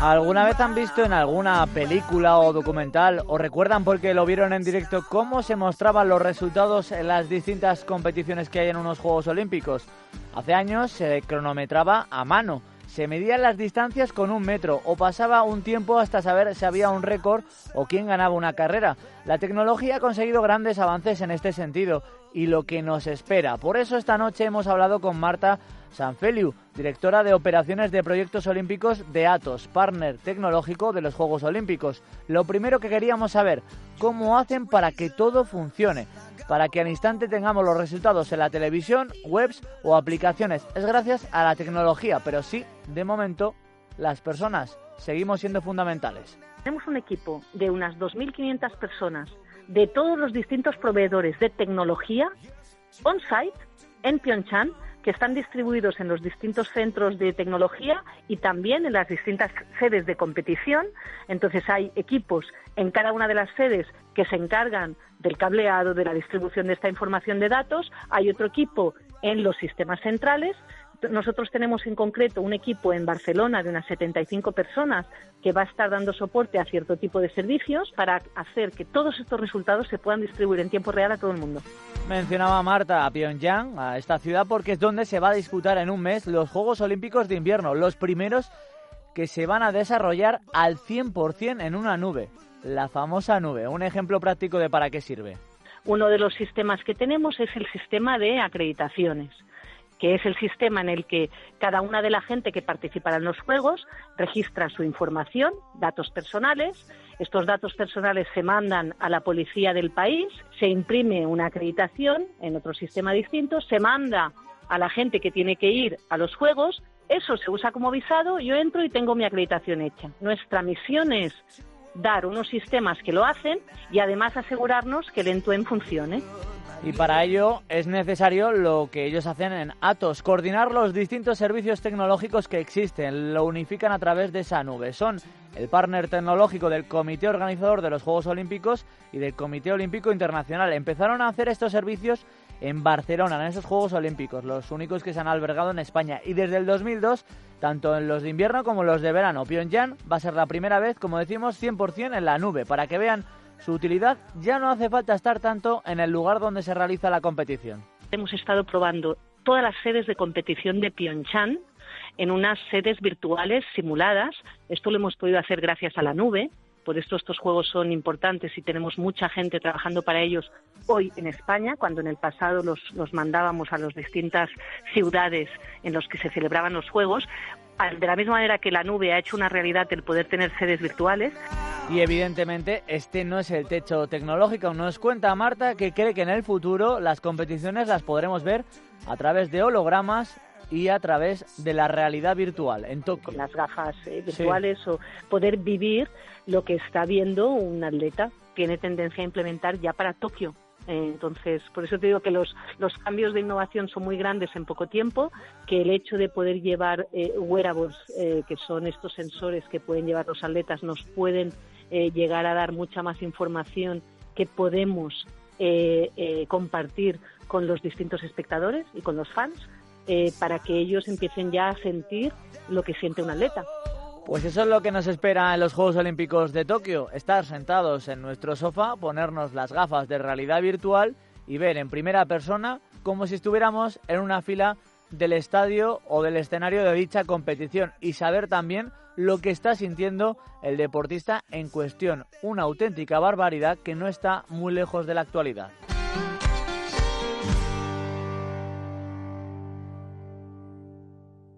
¿Alguna vez han visto en alguna película o documental o recuerdan porque lo vieron en directo cómo se mostraban los resultados en las distintas competiciones que hay en unos Juegos Olímpicos? Hace años se cronometraba a mano, se medían las distancias con un metro o pasaba un tiempo hasta saber si había un récord o quién ganaba una carrera. La tecnología ha conseguido grandes avances en este sentido y lo que nos espera. Por eso esta noche hemos hablado con Marta Sanfeliu, directora de operaciones de proyectos olímpicos de Atos, partner tecnológico de los Juegos Olímpicos. Lo primero que queríamos saber, ¿cómo hacen para que todo funcione? Para que al instante tengamos los resultados en la televisión, webs o aplicaciones. Es gracias a la tecnología, pero sí, de momento, las personas seguimos siendo fundamentales. Tenemos un equipo de unas 2.500 personas de todos los distintos proveedores de tecnología on-site en Pyeongchang que están distribuidos en los distintos centros de tecnología y también en las distintas sedes de competición. Entonces hay equipos en cada una de las sedes que se encargan del cableado, de la distribución de esta información de datos. Hay otro equipo en los sistemas centrales nosotros tenemos en concreto un equipo en Barcelona de unas 75 personas que va a estar dando soporte a cierto tipo de servicios para hacer que todos estos resultados se puedan distribuir en tiempo real a todo el mundo. Mencionaba Marta a Pyongyang, a esta ciudad, porque es donde se va a disputar en un mes los Juegos Olímpicos de Invierno, los primeros que se van a desarrollar al 100% en una nube, la famosa nube. Un ejemplo práctico de para qué sirve. Uno de los sistemas que tenemos es el sistema de acreditaciones que es el sistema en el que cada una de la gente que participará en los juegos registra su información, datos personales. Estos datos personales se mandan a la policía del país, se imprime una acreditación en otro sistema distinto, se manda a la gente que tiene que ir a los juegos, eso se usa como visado, yo entro y tengo mi acreditación hecha. Nuestra misión es dar unos sistemas que lo hacen y además asegurarnos que el end funcione. Y para ello es necesario lo que ellos hacen en Atos, coordinar los distintos servicios tecnológicos que existen, lo unifican a través de esa nube. Son el partner tecnológico del Comité Organizador de los Juegos Olímpicos y del Comité Olímpico Internacional. Empezaron a hacer estos servicios en Barcelona, en esos Juegos Olímpicos, los únicos que se han albergado en España. Y desde el 2002, tanto en los de invierno como en los de verano, Pyongyang va a ser la primera vez, como decimos, 100% en la nube, para que vean su utilidad ya no hace falta estar tanto en el lugar donde se realiza la competición. Hemos estado probando todas las sedes de competición de Pyeongchang en unas sedes virtuales simuladas. Esto lo hemos podido hacer gracias a la nube. Por esto estos juegos son importantes y tenemos mucha gente trabajando para ellos hoy en España, cuando en el pasado los, los mandábamos a las distintas ciudades en las que se celebraban los juegos. De la misma manera que la nube ha hecho una realidad el poder tener sedes virtuales. Y evidentemente este no es el techo tecnológico. Nos cuenta Marta que cree que en el futuro las competiciones las podremos ver a través de hologramas y a través de la realidad virtual en Tokio. Las gafas eh, virtuales o poder vivir lo que está viendo un atleta. Tiene tendencia a implementar ya para Tokio. Entonces, por eso te digo que los, los cambios de innovación son muy grandes en poco tiempo, que el hecho de poder llevar eh, wearables, eh, que son estos sensores que pueden llevar los atletas, nos pueden eh, llegar a dar mucha más información que podemos eh, compartir con los distintos espectadores y con los fans para que ellos empiecen ya a sentir lo que siente un atleta. Pues eso es lo que nos espera en los Juegos Olímpicos de Tokio, estar sentados en nuestro sofá, ponernos las gafas de realidad virtual y ver en primera persona como si estuviéramos en una fila del estadio o del escenario de dicha competición y saber también lo que está sintiendo el deportista en cuestión. Una auténtica barbaridad que no está muy lejos de la actualidad.